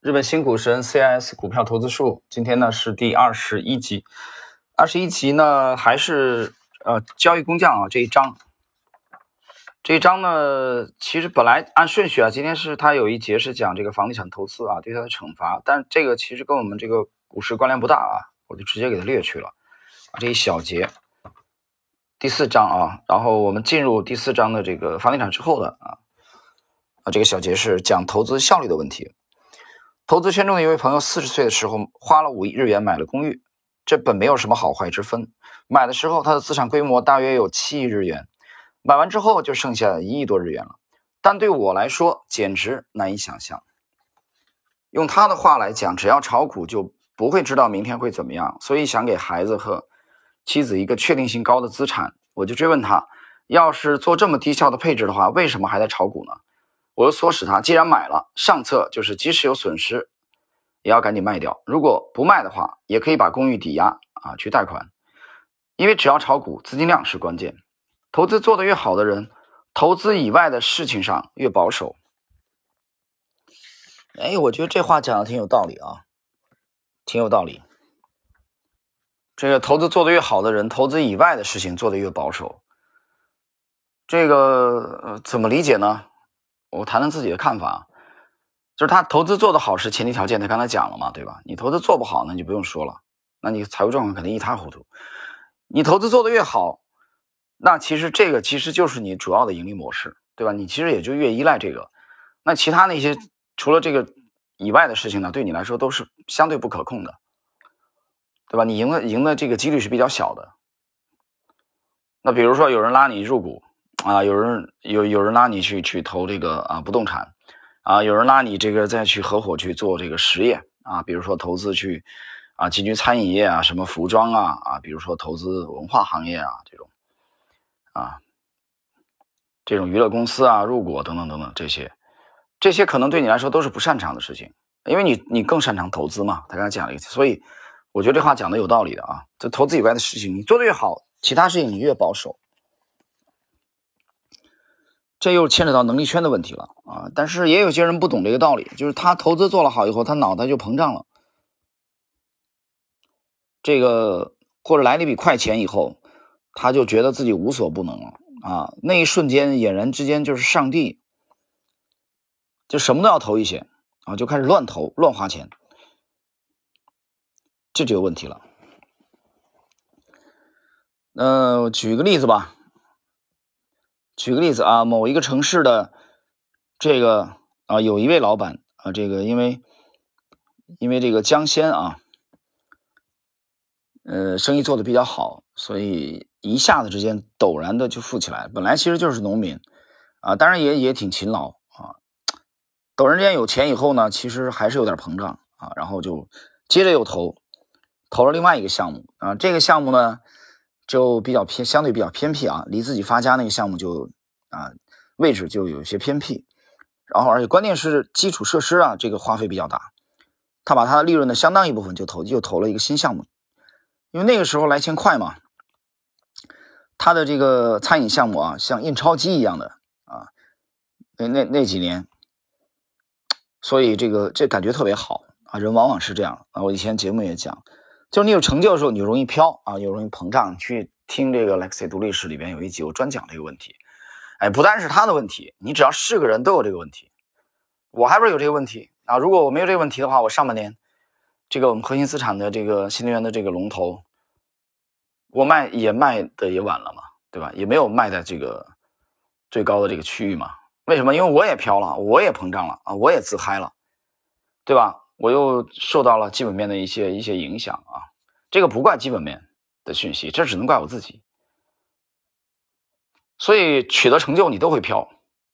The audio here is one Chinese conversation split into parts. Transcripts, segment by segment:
日本新股神 CIS 股票投资术，今天呢是第二十一集。二十一集呢还是呃交易工匠啊这一章。这一章呢，其实本来按顺序啊，今天是它有一节是讲这个房地产投资啊对它的惩罚，但这个其实跟我们这个股市关联不大啊，我就直接给它略去了这一小节。第四章啊，然后我们进入第四章的这个房地产之后的啊啊这个小节是讲投资效率的问题。投资圈中的一位朋友，四十岁的时候花了五亿日元买了公寓，这本没有什么好坏之分。买的时候他的资产规模大约有七亿日元，买完之后就剩下一亿多日元了。但对我来说简直难以想象。用他的话来讲，只要炒股就不会知道明天会怎么样，所以想给孩子和妻子一个确定性高的资产。我就追问他，要是做这么低效的配置的话，为什么还在炒股呢？我又唆使他，既然买了，上策就是即使有损失，也要赶紧卖掉。如果不卖的话，也可以把公寓抵押啊，去贷款。因为只要炒股，资金量是关键。投资做得越好的人，投资以外的事情上越保守。哎，我觉得这话讲的挺有道理啊，挺有道理。这个投资做得越好的人，投资以外的事情做得越保守。这个怎么理解呢？我谈谈自己的看法，就是他投资做得好是前提条件，他刚才讲了嘛，对吧？你投资做不好，那就不用说了，那你财务状况肯定一塌糊涂。你投资做得越好，那其实这个其实就是你主要的盈利模式，对吧？你其实也就越依赖这个，那其他那些除了这个以外的事情呢，对你来说都是相对不可控的，对吧？你赢的赢的这个几率是比较小的。那比如说有人拉你入股。啊，有人有有人拉你去去投这个啊不动产，啊，有人拉你这个再去合伙去做这个实业啊，比如说投资去啊进军餐饮业啊，什么服装啊啊，比如说投资文化行业啊这种啊这种娱乐公司啊入股等等等等这些，这些可能对你来说都是不擅长的事情，因为你你更擅长投资嘛。他刚才讲了一个，所以我觉得这话讲的有道理的啊。这投资以外的事情你做的越好，其他事情你越保守。这又牵扯到能力圈的问题了啊！但是也有些人不懂这个道理，就是他投资做了好以后，他脑袋就膨胀了。这个或者来了一笔快钱以后，他就觉得自己无所不能了啊！那一瞬间，俨然之间就是上帝，就什么都要投一些啊，就开始乱投、乱花钱，这就有问题了。嗯，举个例子吧。举个例子啊，某一个城市的这个啊，有一位老板啊，这个因为因为这个江鲜啊，呃，生意做的比较好，所以一下子之间陡然的就富起来。本来其实就是农民啊，当然也也挺勤劳啊。陡然之间有钱以后呢，其实还是有点膨胀啊，然后就接着又投投了另外一个项目啊，这个项目呢。就比较偏，相对比较偏僻啊，离自己发家那个项目就啊位置就有些偏僻，然后而且关键是基础设施啊，这个花费比较大，他把他的利润的相当一部分就投又投了一个新项目，因为那个时候来钱快嘛，他的这个餐饮项目啊，像印钞机一样的啊，那那那几年，所以这个这感觉特别好啊，人往往是这样啊，我以前节目也讲。就是你有成就的时候，你就容易飘啊，又容易膨胀。去听这个 Lexi 读历史里边有一集，我专讲这个问题。哎，不单是他的问题，你只要是个人都有这个问题。我还不是有这个问题啊？如果我没有这个问题的话，我上半年这个我们核心资产的这个新能源的这个龙头，我卖也卖的也晚了嘛，对吧？也没有卖在这个最高的这个区域嘛。为什么？因为我也飘了，我也膨胀了啊，我也自嗨了，对吧？我又受到了基本面的一些一些影响啊，这个不怪基本面的讯息，这只能怪我自己。所以取得成就你都会飘，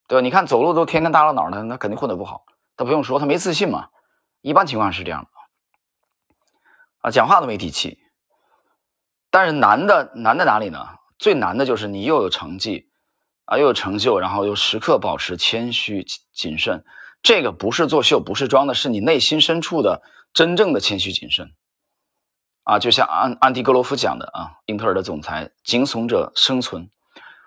对吧？你看走路都天天耷拉脑的，那肯定混得不好。他不用说，他没自信嘛，一般情况是这样的啊，讲话都没底气。但是难的难在哪里呢？最难的就是你又有成绩啊，又有成就，然后又时刻保持谦虚谨慎。这个不是作秀，不是装的，是你内心深处的真正的谦虚谨慎啊！就像安安迪格罗夫讲的啊，英特尔的总裁，惊悚者生存。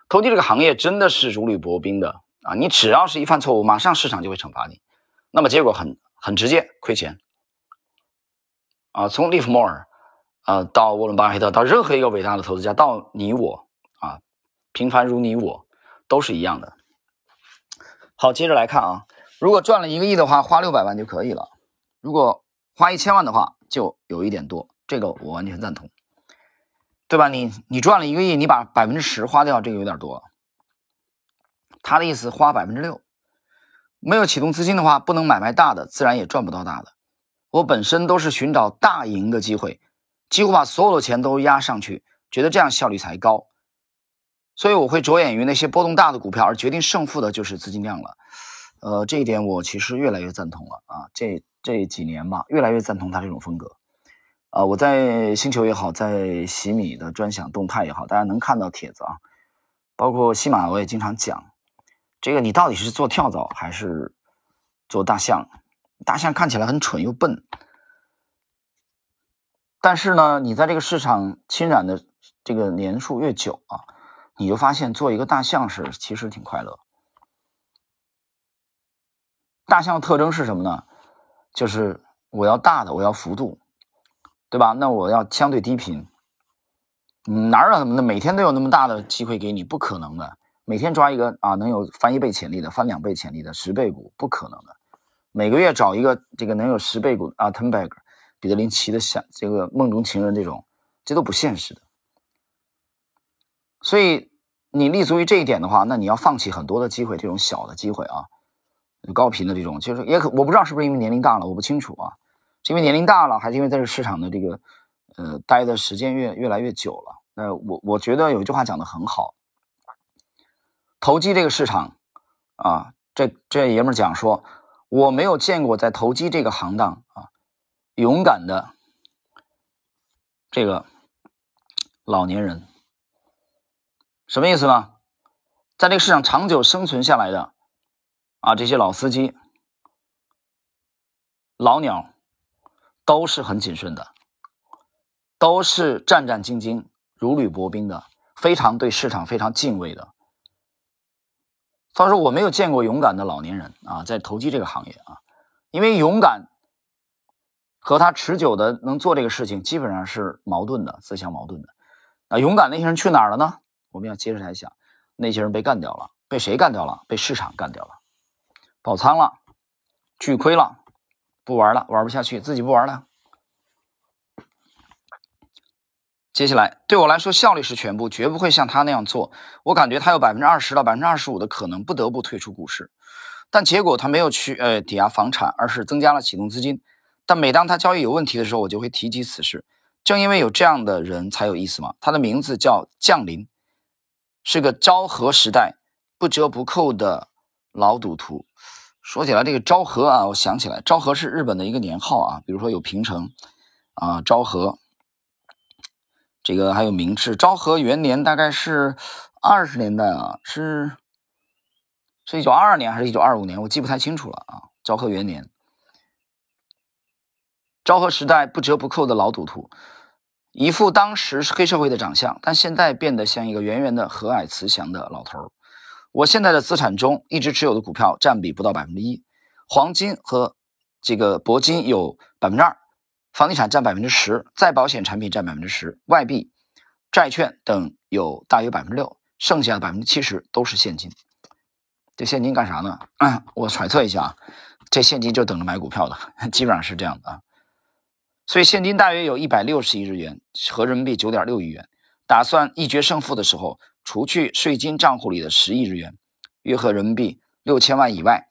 投机这个行业真的是如履薄冰的啊！你只要是一犯错误，马上市场就会惩罚你。那么结果很很直接亏钱。啊，从利弗莫尔，啊，到沃伦巴菲特，到任何一个伟大的投资家，到你我啊，平凡如你我，都是一样的。好，接着来看啊，如果赚了一个亿的话，花六百万就可以了；如果花一千万的话，就有一点多。这个我完全赞同，对吧？你你赚了一个亿，你把百分之十花掉，这个有点多。他的意思，花百分之六，没有启动资金的话，不能买卖大的，自然也赚不到大的。我本身都是寻找大赢的机会，几乎把所有的钱都压上去，觉得这样效率才高。所以我会着眼于那些波动大的股票，而决定胜负的就是资金量了。呃，这一点我其实越来越赞同了啊！这这几年吧，越来越赞同他这种风格。啊，我在星球也好，在喜米的专享动态也好，大家能看到帖子啊，包括西马我也经常讲，这个你到底是做跳蚤还是做大象？大象看起来很蠢又笨，但是呢，你在这个市场侵染的这个年数越久啊，你就发现做一个大象是其实挺快乐。大象的特征是什么呢？就是我要大的，我要幅度，对吧？那我要相对低频。哪有那么的每天都有那么大的机会给你？不可能的。每天抓一个啊，能有翻一倍潜力的，翻两倍潜力的十倍股，不可能的。每个月找一个这个能有十倍股啊 t e n b a g 彼得林奇的想这个梦中情人这种，这都不现实的。所以你立足于这一点的话，那你要放弃很多的机会，这种小的机会啊，高频的这种，其实也可我不知道是不是因为年龄大了，我不清楚啊，是因为年龄大了，还是因为在这市场的这个呃待的时间越越来越久了？那我我觉得有一句话讲的很好，投机这个市场啊，这这爷们讲说。我没有见过在投机这个行当啊，勇敢的这个老年人，什么意思呢？在这个市场长久生存下来的啊，这些老司机、老鸟都是很谨慎的，都是战战兢兢、如履薄冰的，非常对市场非常敬畏的。他说：“我没有见过勇敢的老年人啊，在投机这个行业啊，因为勇敢和他持久的能做这个事情，基本上是矛盾的，自相矛盾的。那勇敢那些人去哪儿了呢？我们要接着来想，那些人被干掉了，被谁干掉了？被市场干掉了，爆仓了，巨亏了，不玩了，玩不下去，自己不玩了。”接下来，对我来说，效率是全部，绝不会像他那样做。我感觉他有百分之二十到百分之二十五的可能不得不退出股市，但结果他没有去呃抵押房产，而是增加了启动资金。但每当他交易有问题的时候，我就会提及此事。正因为有这样的人才有意思嘛。他的名字叫降临，是个昭和时代不折不扣的老赌徒。说起来这个昭和啊，我想起来，昭和是日本的一个年号啊，比如说有平成啊，昭和。这个还有明治昭和元年，大概是二十年代啊，是是一九二二年还是一九二五年？我记不太清楚了啊。昭和元年，昭和时代不折不扣的老赌徒，一副当时是黑社会的长相，但现在变得像一个圆圆的、和蔼慈祥的老头我现在的资产中，一直持有的股票占比不到百分之一，黄金和这个铂金有百分之二。房地产占百分之十，再保险产品占百分之十，外币、债券等有大约百分之六，剩下的百分之七十都是现金。这现金干啥呢？我揣测一下啊，这现金就等着买股票的，基本上是这样的啊。所以现金大约有一百六十亿日元，合人民币九点六亿元。打算一决胜负的时候，除去税金账户里的十亿日元，约合人民币六千万以外，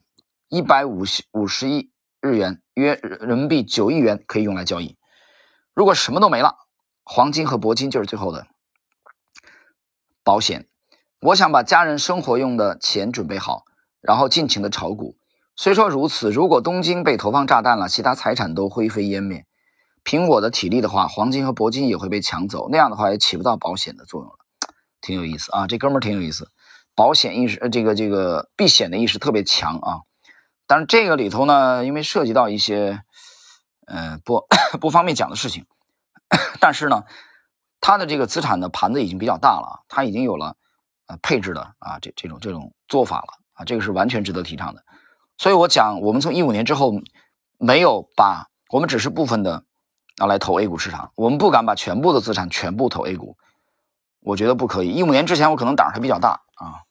一百五十五十亿。日元约人民币九亿元可以用来交易。如果什么都没了，黄金和铂金就是最后的保险。我想把家人生活用的钱准备好，然后尽情的炒股。虽说如此，如果东京被投放炸弹了，其他财产都灰飞烟灭，凭我的体力的话，黄金和铂金也会被抢走。那样的话也起不到保险的作用了。挺有意思啊，这哥们儿挺有意思，保险意识，呃，这个这个避险的意识特别强啊。但是这个里头呢，因为涉及到一些，呃，不 不方便讲的事情，但是呢，他的这个资产的盘子已经比较大了，他已经有了呃配置的啊这这种这种做法了啊，这个是完全值得提倡的。所以我讲，我们从一五年之后没有把我们只是部分的拿来投 A 股市场，我们不敢把全部的资产全部投 A 股，我觉得不可以。一五年之前我可能胆儿还比较大啊。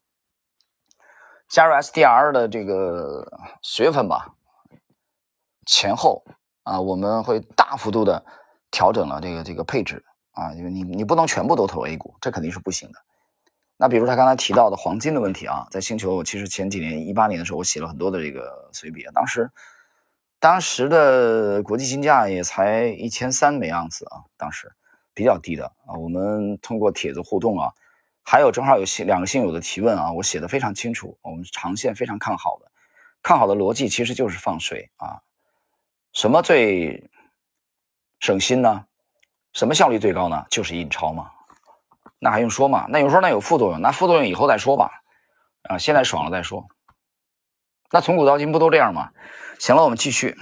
加入 SDR 的这个十月份吧前后啊，我们会大幅度的调整了这个这个配置啊，因为你你不能全部都投 A 股，这肯定是不行的。那比如他刚才提到的黄金的问题啊，在星球其实前几年一八年的时候，我写了很多的这个随笔，当时当时的国际金价也才一千三每盎司啊，当时比较低的啊。我们通过帖子互动啊。还有正好有两个信友的提问啊，我写的非常清楚，我们长线非常看好的，看好的逻辑其实就是放水啊。什么最省心呢？什么效率最高呢？就是印钞嘛。那还用说吗？那有时候那有副作用，那副作用以后再说吧。啊，现在爽了再说。那从古到今不都这样吗？行了，我们继续。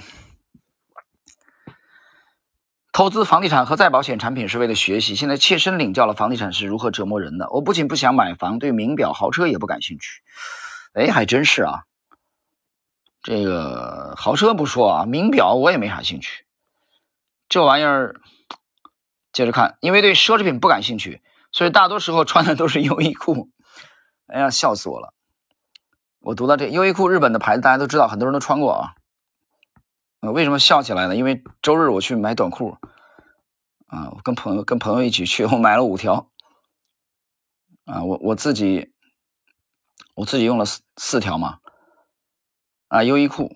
投资房地产和再保险产品是为了学习，现在切身领教了房地产是如何折磨人的。我不仅不想买房，对名表、豪车也不感兴趣。哎，还真是啊。这个豪车不说啊，名表我也没啥兴趣。这玩意儿，接着看，因为对奢侈品不感兴趣，所以大多时候穿的都是优衣库。哎呀，笑死我了！我读到这优衣库，日本的牌子大家都知道，很多人都穿过啊。为什么笑起来呢？因为周日我去买短裤，啊，我跟朋友跟朋友一起去，我买了五条，啊，我我自己我自己用了四四条嘛，啊，优衣库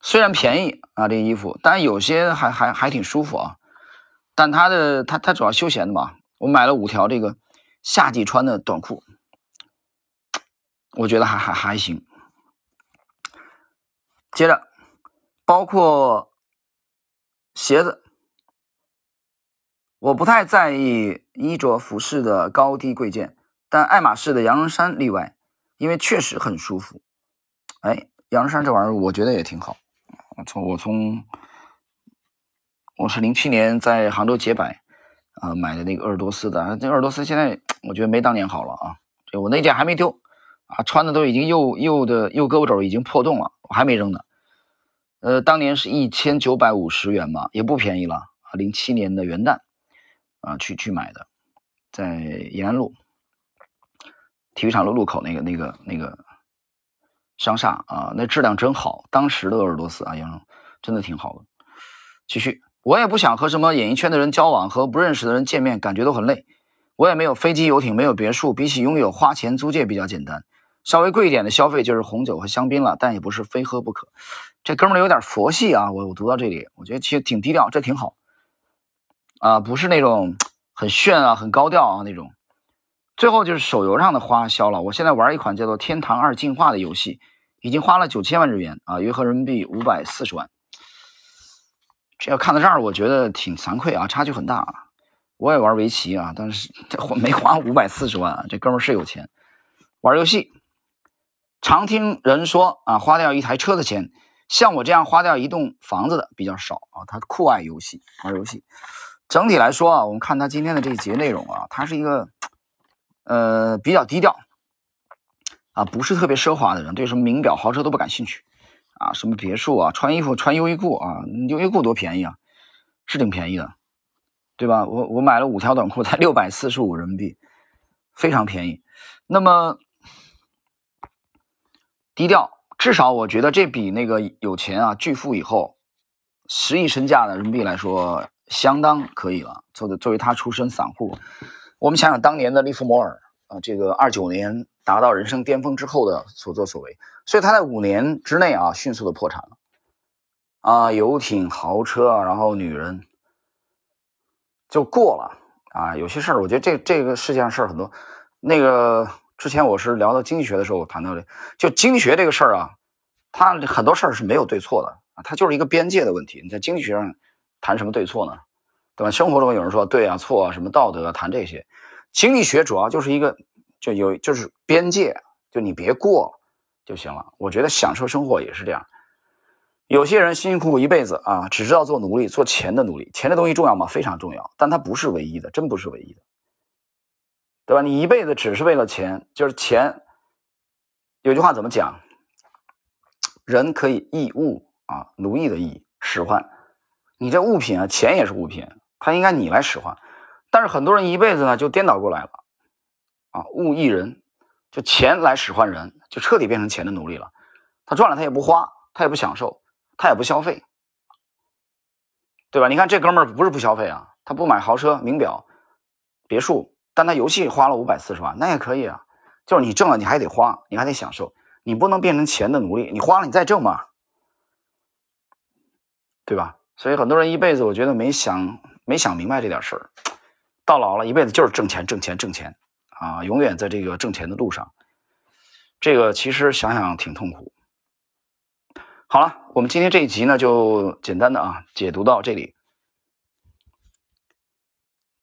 虽然便宜啊，这衣服，但有些还还还挺舒服啊，但它的它它主要休闲的嘛，我买了五条这个夏季穿的短裤，我觉得还还还行。接着，包括鞋子，我不太在意衣着服饰的高低贵贱，但爱马仕的羊绒衫例外，因为确实很舒服。哎，羊绒衫这玩意儿，我觉得也挺好。我从我从我是零七年在杭州洁白啊买的那个鄂尔多斯的，这鄂尔多斯现在我觉得没当年好了啊。这我那件还没丢。啊，穿的都已经右右的右胳膊肘已经破洞了，我还没扔呢。呃，当年是一千九百五十元嘛，也不便宜了啊。零七年的元旦啊，去去买的，在延安路体育场路路口那个那个那个商厦啊，那质量真好。当时的鄂尔多斯啊，杨真的挺好的。继续，我也不想和什么演艺圈的人交往，和不认识的人见面，感觉都很累。我也没有飞机游艇，没有别墅，比起拥有，花钱租借比较简单。稍微贵一点的消费就是红酒和香槟了，但也不是非喝不可。这哥们儿有点佛系啊，我我读到这里，我觉得其实挺低调，这挺好啊，不是那种很炫啊、很高调啊那种。最后就是手游上的花销了，我现在玩一款叫做《天堂二进化》的游戏，已经花了九千万日元啊，约合人民币五百四十万。这要看到这儿，我觉得挺惭愧啊，差距很大。啊。我也玩围棋啊，但是 这没花五百四十万啊，这哥们儿是有钱，玩游戏。常听人说啊，花掉一台车的钱，像我这样花掉一栋房子的比较少啊。他酷爱游戏，玩游戏。整体来说啊，我们看他今天的这一节内容啊，他是一个呃比较低调啊，不是特别奢华的人，对什么名表、豪车都不感兴趣啊。什么别墅啊，穿衣服穿优衣库啊，优衣库多便宜啊，是挺便宜的，对吧？我我买了五条短裤才六百四十五人民币，非常便宜。那么。低调，至少我觉得这比那个有钱啊巨富以后十亿身价的人民币来说相当可以了。作为作为他出身散户，我们想想当年的利弗摩尔啊，这个二九年达到人生巅峰之后的所作所为，所以他在五年之内啊迅速的破产了啊，游艇、豪车，然后女人就过了啊。有些事儿，我觉得这这个世界上事儿很多，那个。之前我是聊到经济学的时候，我谈到的，就经济学这个事儿啊，它很多事儿是没有对错的啊，它就是一个边界的问题。你在经济学上谈什么对错呢？对吧？生活中有人说对啊、错啊，什么道德啊，谈这些。经济学主要就是一个，就有就是边界，就你别过就行了。我觉得享受生活也是这样。有些人辛辛苦苦一辈子啊，只知道做奴隶，做钱的奴隶。钱的东西重要吗？非常重要，但它不是唯一的，真不是唯一的。对吧？你一辈子只是为了钱，就是钱。有句话怎么讲？人可以易物啊，奴役的役，使唤。你这物品啊，钱也是物品，它应该你来使唤。但是很多人一辈子呢，就颠倒过来了啊，物役人，就钱来使唤人，就彻底变成钱的奴隶了。他赚了他也不花，他也不享受，他也不消费，对吧？你看这哥们儿不是不消费啊，他不买豪车、名表、别墅，但他游戏花了五百四十万，那也可以啊。就是你挣了，你还得花，你还得享受，你不能变成钱的奴隶。你花了，你再挣嘛，对吧？所以很多人一辈子，我觉得没想没想明白这点事儿，到老了一辈子就是挣钱、挣钱、挣钱啊，永远在这个挣钱的路上。这个其实想想挺痛苦。好了，我们今天这一集呢，就简单的啊解读到这里。